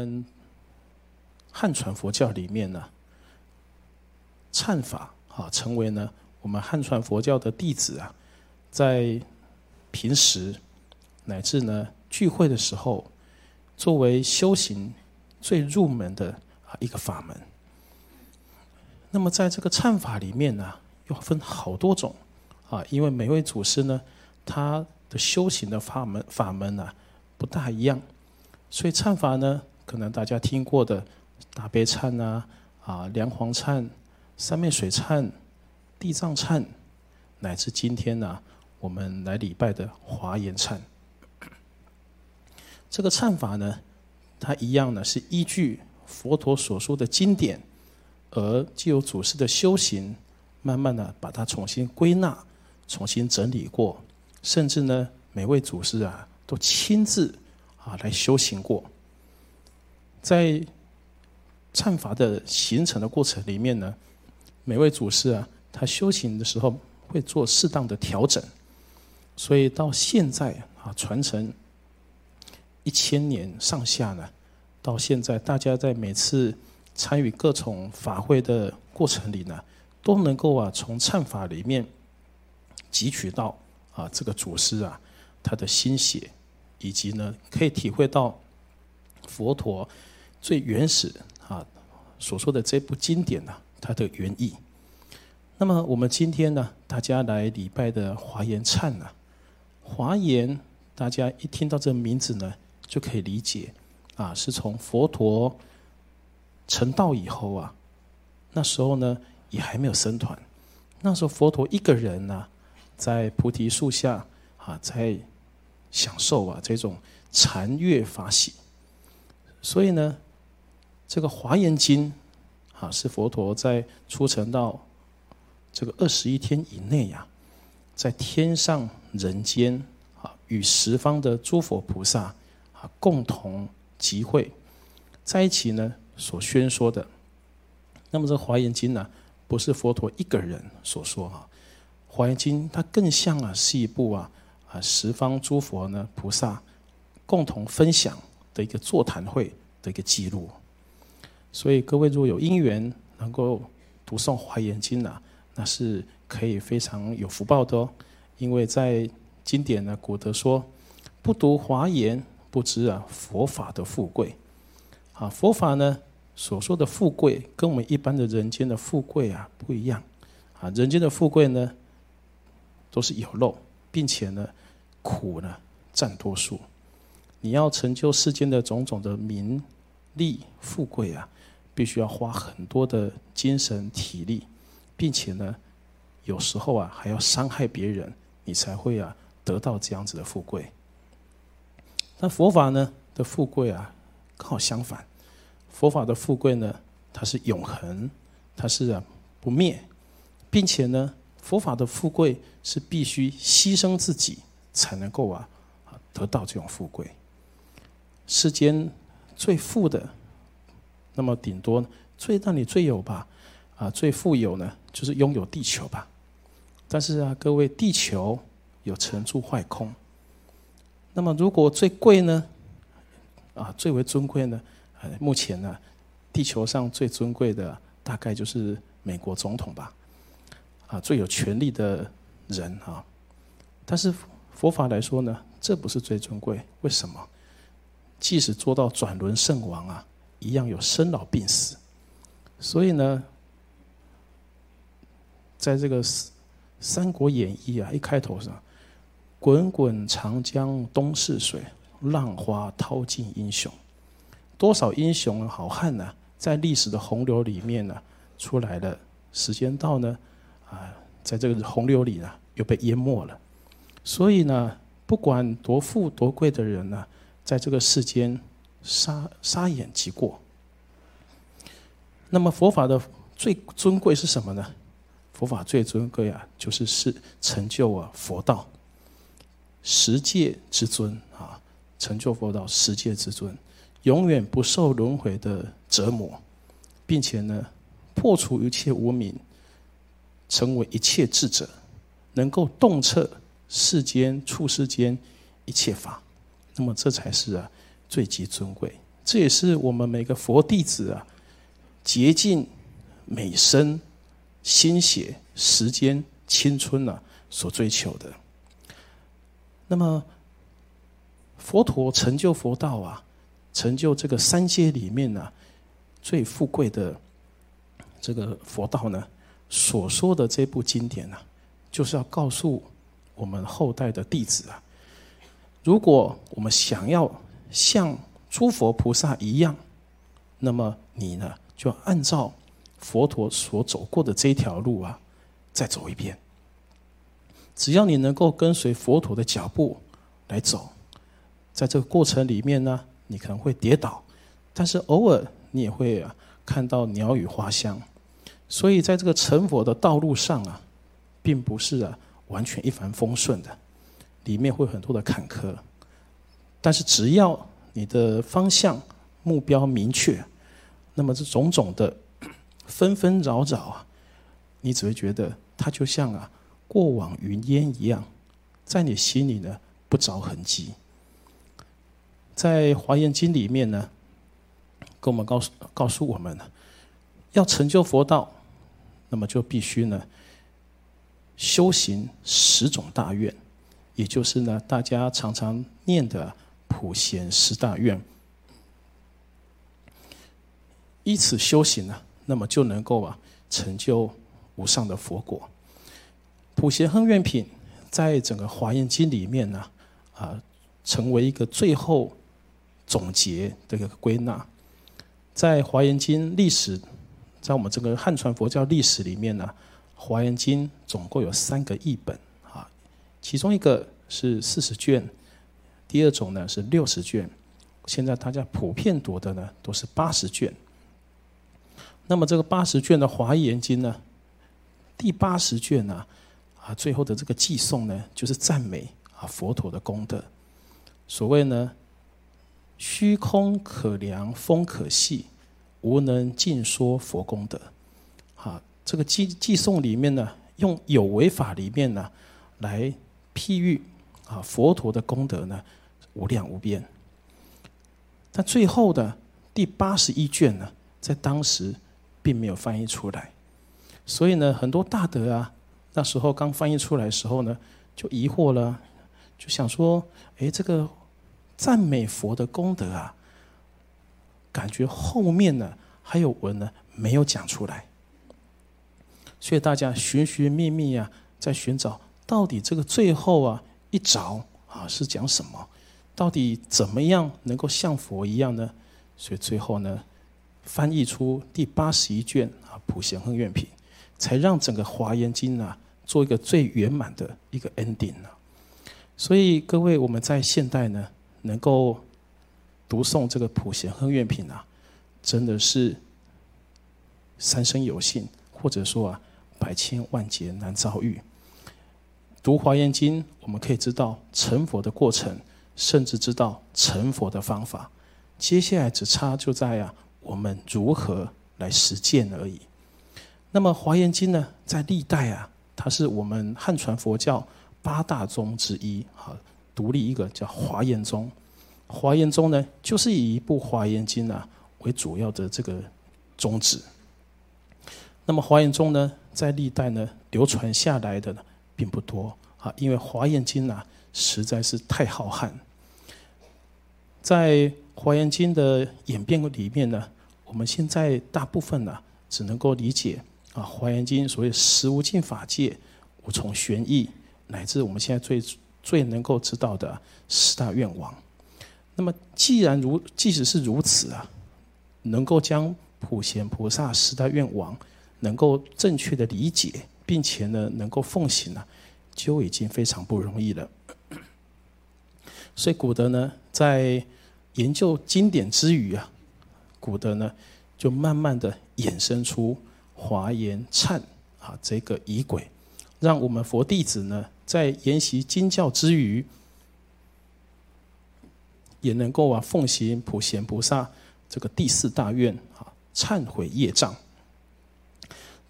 们汉传佛教里面呢，忏法啊，成为呢我们汉传佛教的弟子啊，在平时乃至呢聚会的时候，作为修行最入门的啊一个法门。那么在这个忏法里面呢，又分好多种啊，因为每位祖师呢，他的修行的法门法门呢不大一样，所以忏法呢，可能大家听过的大悲忏啊、啊梁皇忏、三昧水忏、地藏忏，乃至今天呢，我们来礼拜的华严忏，这个忏法呢，它一样呢是依据佛陀所说的经典。而既有祖师的修行，慢慢的把它重新归纳、重新整理过，甚至呢，每位祖师啊都亲自啊来修行过。在忏法的形成的过程里面呢，每位祖师啊，他修行的时候会做适当的调整，所以到现在啊，传承一千年上下呢，到现在大家在每次。参与各种法会的过程里呢，都能够啊从忏法里面汲取到啊这个祖师啊他的心血，以及呢可以体会到佛陀最原始啊所说的这部经典呢它的原意。那么我们今天呢，大家来礼拜的华严忏呢，华严大家一听到这名字呢，就可以理解啊是从佛陀。成道以后啊，那时候呢也还没有僧团，那时候佛陀一个人呢，在菩提树下啊，在享受啊这种禅悦法喜。所以呢，这个华严经啊，是佛陀在出城到这个二十一天以内呀，在天上人间啊，与十方的诸佛菩萨啊共同集会在一起呢。所宣说的，那么这《华严经》呢，不是佛陀一个人所说啊，《华严经》它更像啊是一部啊啊十方诸佛呢菩萨共同分享的一个座谈会的一个记录。所以各位如果有因缘能够读诵《华严经》呢，那是可以非常有福报的哦。因为在经典呢，古德说，不读华严，不知啊佛法的富贵。啊，佛法呢？所说的富贵，跟我们一般的人间的富贵啊不一样，啊，人间的富贵呢，都是有漏，并且呢，苦呢占多数。你要成就世间的种种的名利富贵啊，必须要花很多的精神体力，并且呢，有时候啊还要伤害别人，你才会啊得到这样子的富贵。但佛法呢的富贵啊，刚好相反。佛法的富贵呢，它是永恒，它是啊不灭，并且呢，佛法的富贵是必须牺牲自己才能够啊得到这种富贵。世间最富的，那么顶多最让你最有吧，啊最富有呢，就是拥有地球吧。但是啊，各位，地球有成住坏空。那么如果最贵呢，啊最为尊贵呢？目前呢，地球上最尊贵的大概就是美国总统吧，啊，最有权力的人啊。但是佛法来说呢，这不是最尊贵。为什么？即使做到转轮圣王啊，一样有生老病死。所以呢，在这个《三国演义》啊，一开头上，“滚滚长江东逝水，浪花淘尽英雄。”多少英雄好汉呢，在历史的洪流里面呢出来了，时间到呢，啊，在这个洪流里呢又被淹没了。所以呢，不管多富多贵的人呢，在这个世间杀杀眼即过。那么佛法的最尊贵是什么呢？佛法最尊贵啊，就是是成就啊佛道，十界之尊啊，成就佛道十界之尊。永远不受轮回的折磨，并且呢，破除一切无明，成为一切智者，能够洞彻世间处世间一切法，那么这才是啊最极尊贵。这也是我们每个佛弟子啊，竭尽美身、心血、时间、青春啊所追求的。那么，佛陀成就佛道啊，成就这个三界里面呢最富贵的这个佛道呢，所说的这部经典呢，就是要告诉我们后代的弟子啊，如果我们想要像诸佛菩萨一样，那么你呢，就按照佛陀所走过的这条路啊，再走一遍。只要你能够跟随佛陀的脚步来走，在这个过程里面呢，你可能会跌倒，但是偶尔你也会啊看到鸟语花香。所以在这个成佛的道路上啊，并不是啊完全一帆风顺的，里面会很多的坎坷。但是只要你的方向目标明确，那么这种种的纷纷扰扰啊，你只会觉得它就像啊。过往云烟一样，在你心里呢不着痕迹。在《华严经》里面呢，跟我们告诉告诉我们呢，要成就佛道，那么就必须呢修行十种大愿，也就是呢大家常常念的普贤十大愿。依此修行呢，那么就能够啊成就无上的佛果。普贤亨愿品在整个华严经里面呢，啊，成为一个最后总结的一个归纳。在华严经历史，在我们这个汉传佛教历史里面呢，华严经总共有三个译本啊，其中一个是四十卷，第二种呢是六十卷，现在大家普遍读的呢都是八十卷。那么这个八十卷的华严经呢，第八十卷呢。啊，最后的这个寄颂呢，就是赞美啊佛陀的功德。所谓呢，虚空可量，风可细，无能尽说佛功德。啊，这个寄寄颂里面呢，用有为法里面呢，来譬喻啊佛陀的功德呢，无量无边。但最后的第八十一卷呢，在当时并没有翻译出来，所以呢，很多大德啊。那时候刚翻译出来的时候呢，就疑惑了，就想说：哎，这个赞美佛的功德啊，感觉后面呢还有文呢没有讲出来，所以大家寻寻觅觅啊，在寻找到底这个最后啊一着啊是讲什么？到底怎么样能够像佛一样呢？所以最后呢，翻译出第八十一卷啊《普贤恒愿品》。才让整个华严经啊做一个最圆满的一个 ending 呢。所以各位，我们在现代呢，能够读诵这个普贤恒愿品啊，真的是三生有幸，或者说啊，百千万劫难遭遇。读华严经，我们可以知道成佛的过程，甚至知道成佛的方法。接下来只差就在啊，我们如何来实践而已。那么《华严经》呢，在历代啊，它是我们汉传佛教八大宗之一，哈，独立一个叫华严宗。华严宗呢，就是以一部《华严经》啊为主要的这个宗旨。那么华严宗呢，在历代呢流传下来的呢并不多啊，因为《华严经》啊实在是太浩瀚。在《华严经》的演变里面呢，我们现在大部分呢只能够理解。啊，《华严经》所谓十无尽法界，无从玄义，乃至我们现在最最能够知道的十大愿望。那么，既然如，即使是如此啊，能够将普贤菩萨十大愿望能够正确的理解，并且呢，能够奉行呢，就已经非常不容易了。所以，古德呢，在研究经典之余啊，古德呢，就慢慢的衍生出。华严忏啊，这个仪轨，让我们佛弟子呢，在研习经教之余，也能够啊奉行普贤菩萨这个第四大愿啊，忏悔业障。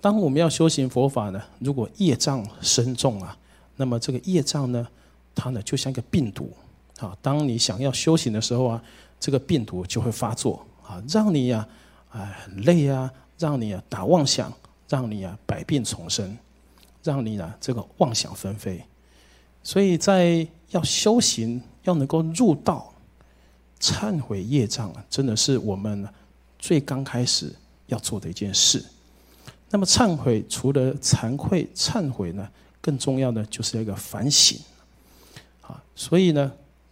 当我们要修行佛法呢，如果业障深重啊，那么这个业障呢，它呢就像一个病毒啊，当你想要修行的时候啊，这个病毒就会发作啊，让你呀，哎，很累啊，让你啊打妄想，让你啊百病丛生，让你呢这个妄想纷飞。所以在要修行，要能够入道，忏悔业障啊，真的是我们最刚开始要做的一件事。那么忏悔除了惭愧、忏悔呢，更重要的就是一个反省。啊，所以呢，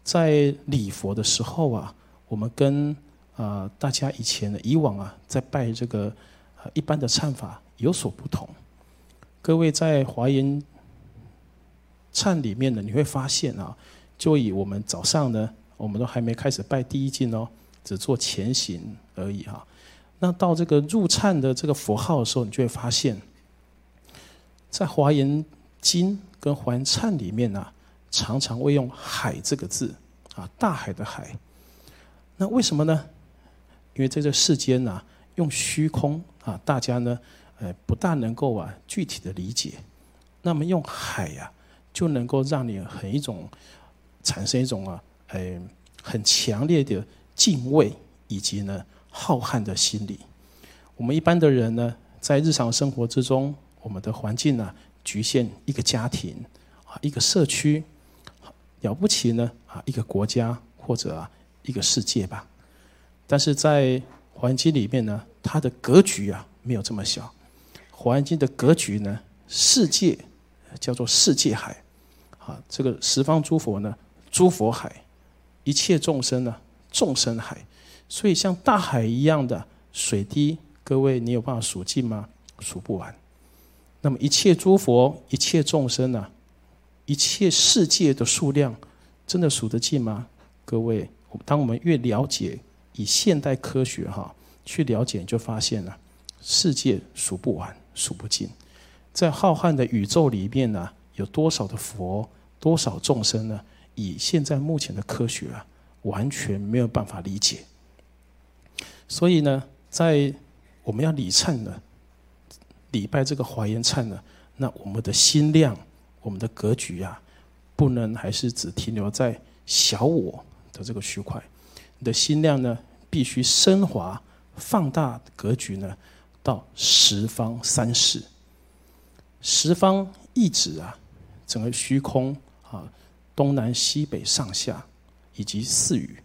在礼佛的时候啊，我们跟啊大家以前的以往啊，在拜这个一般的忏法有所不同。各位在华严。忏里面呢，你会发现啊，就以我们早上呢，我们都还没开始拜第一敬哦，只做前行而已哈。那到这个入忏的这个佛号的时候，你就会发现，在华严经跟华严忏里面呢，常常会用“海”这个字啊，大海的海。那为什么呢？因为在这世间呢，用虚空啊，大家呢，呃，不大能够啊具体的理解。那么用海呀。就能够让你很一种产生一种啊，呃，很强烈的敬畏以及呢浩瀚的心理。我们一般的人呢，在日常生活之中，我们的环境呢局限一个家庭啊，一个社区，了不起呢啊，一个国家或者啊一个世界吧。但是在环境里面呢，它的格局啊没有这么小。环境的格局呢，世界叫做世界海。啊，这个十方诸佛呢，诸佛海；一切众生呢，众生海。所以像大海一样的水滴，各位你有办法数尽吗？数不完。那么一切诸佛、一切众生呢，一切世界的数量，真的数得尽吗？各位，当我们越了解以现代科学哈去了解，就发现了世界数不完、数不尽。在浩瀚的宇宙里面呢，有多少的佛？多少众生呢？以现在目前的科学啊，完全没有办法理解。所以呢，在我们要礼忏呢，礼拜这个华严忏呢，那我们的心量、我们的格局啊，不能还是只停留在小我的这个区块。你的心量呢，必须升华、放大格局呢，到十方三世。十方一指啊，整个虚空。啊，东南西北上下，以及四语。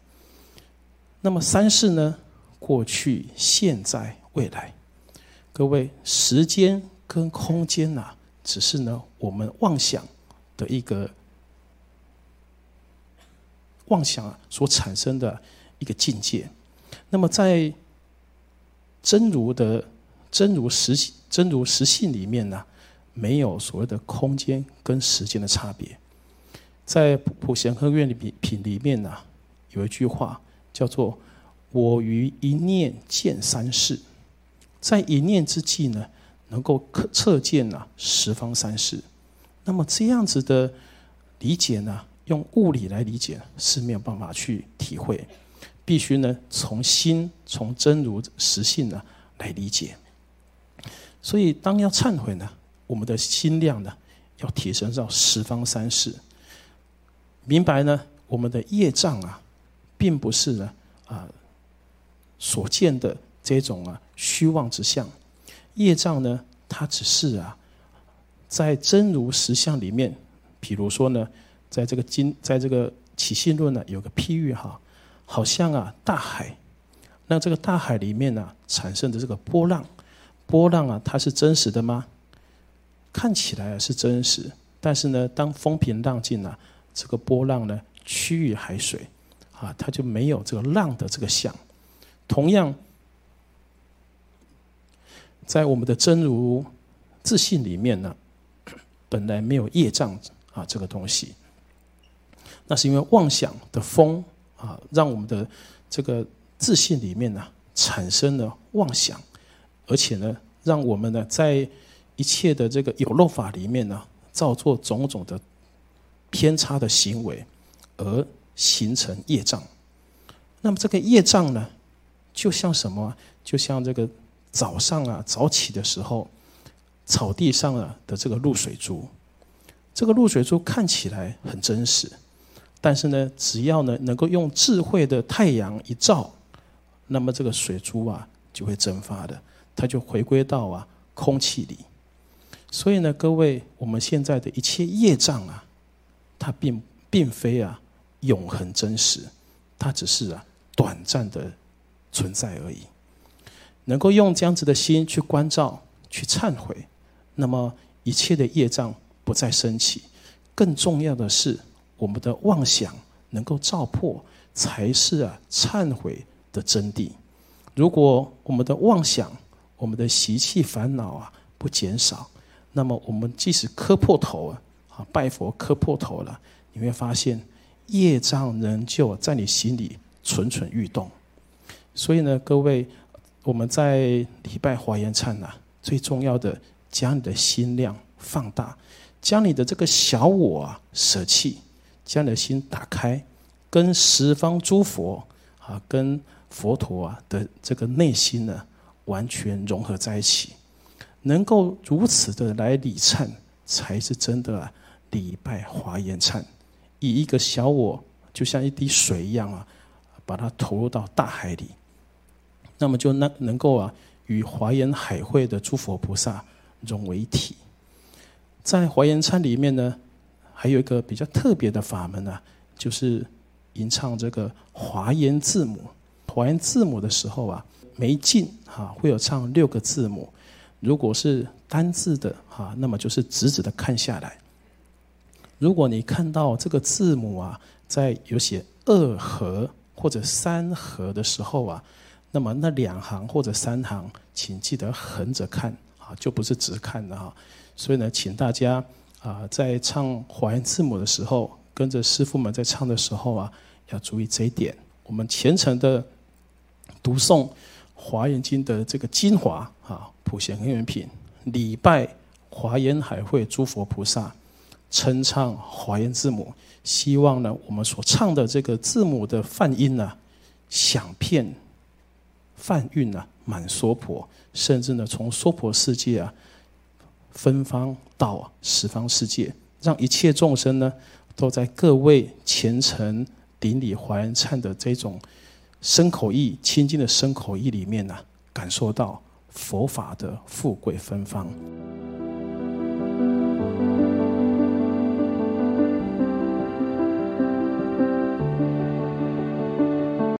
那么三世呢？过去、现在、未来。各位，时间跟空间呐，只是呢我们妄想的一个妄想啊所产生的一个境界。那么在真如的真如实真如实性里面呢，没有所谓的空间跟时间的差别。在普贤和愿里品里面呢，有一句话叫做“我于一念见三世”，在一念之际呢，能够测见呢十方三世。那么这样子的理解呢，用物理来理解是没有办法去体会，必须呢从心从真如实性呢来理解。所以当要忏悔呢，我们的心量呢要提升到十方三世。明白呢？我们的业障啊，并不是呢啊所见的这种啊虚妄之相。业障呢，它只是啊在真如实相里面，比如说呢，在这个经，在这个起信论呢，有个譬喻哈，好像啊大海，那这个大海里面呢产生的这个波浪，波浪啊，它是真实的吗？看起来是真实，但是呢，当风平浪静啊。这个波浪呢，趋于海水，啊，它就没有这个浪的这个相。同样，在我们的真如自信里面呢，本来没有业障啊这个东西，那是因为妄想的风啊，让我们的这个自信里面呢产生了妄想，而且呢，让我们呢在一切的这个有漏法里面呢，造作种种的。偏差的行为，而形成业障。那么这个业障呢，就像什么？就像这个早上啊，早起的时候，草地上啊的这个露水珠。这个露水珠看起来很真实，但是呢，只要呢能够用智慧的太阳一照，那么这个水珠啊就会蒸发的，它就回归到啊空气里。所以呢，各位，我们现在的一切业障啊，它并并非啊永恒真实，它只是啊短暂的存在而已。能够用这样子的心去关照、去忏悔，那么一切的业障不再升起。更重要的是，我们的妄想能够照破，才是啊忏悔的真谛。如果我们的妄想、我们的习气烦恼啊不减少，那么我们即使磕破头啊，啊拜佛磕破头了，你会发现业障仍旧在你心里蠢蠢欲动。所以呢，各位，我们在礼拜华严忏呐，最重要的将你的心量放大，将你的这个小我啊舍弃，将你的心打开，跟十方诸佛啊，跟佛陀啊的这个内心呢，完全融合在一起。能够如此的来礼忏，才是真的礼拜华严忏。以一个小我，就像一滴水一样啊，把它投入到大海里，那么就能能够啊，与华严海会的诸佛菩萨融为一体。在华严忏里面呢，还有一个比较特别的法门呢，就是吟唱这个华严字母。华严字母的时候啊，每进哈会有唱六个字母。如果是单字的哈，那么就是直直的看下来。如果你看到这个字母啊，在有写二合或者三合的时候啊，那么那两行或者三行，请记得横着看啊，就不是直看的哈。所以呢，请大家啊，在唱华严字母的时候，跟着师傅们在唱的时候啊，要注意这一点。我们虔诚的读诵。华严经的这个精华啊，普贤根源品，礼拜华严海会诸佛菩萨，称唱华严字母，希望呢，我们所唱的这个字母的梵音呢，响遍梵韵呢，满娑婆，甚至呢，从娑婆世界啊，芬芳到十方世界，让一切众生呢，都在各位虔诚顶礼华严忏的这种。生口意清净的生口意里面呢，感受到佛法的富贵芬芳。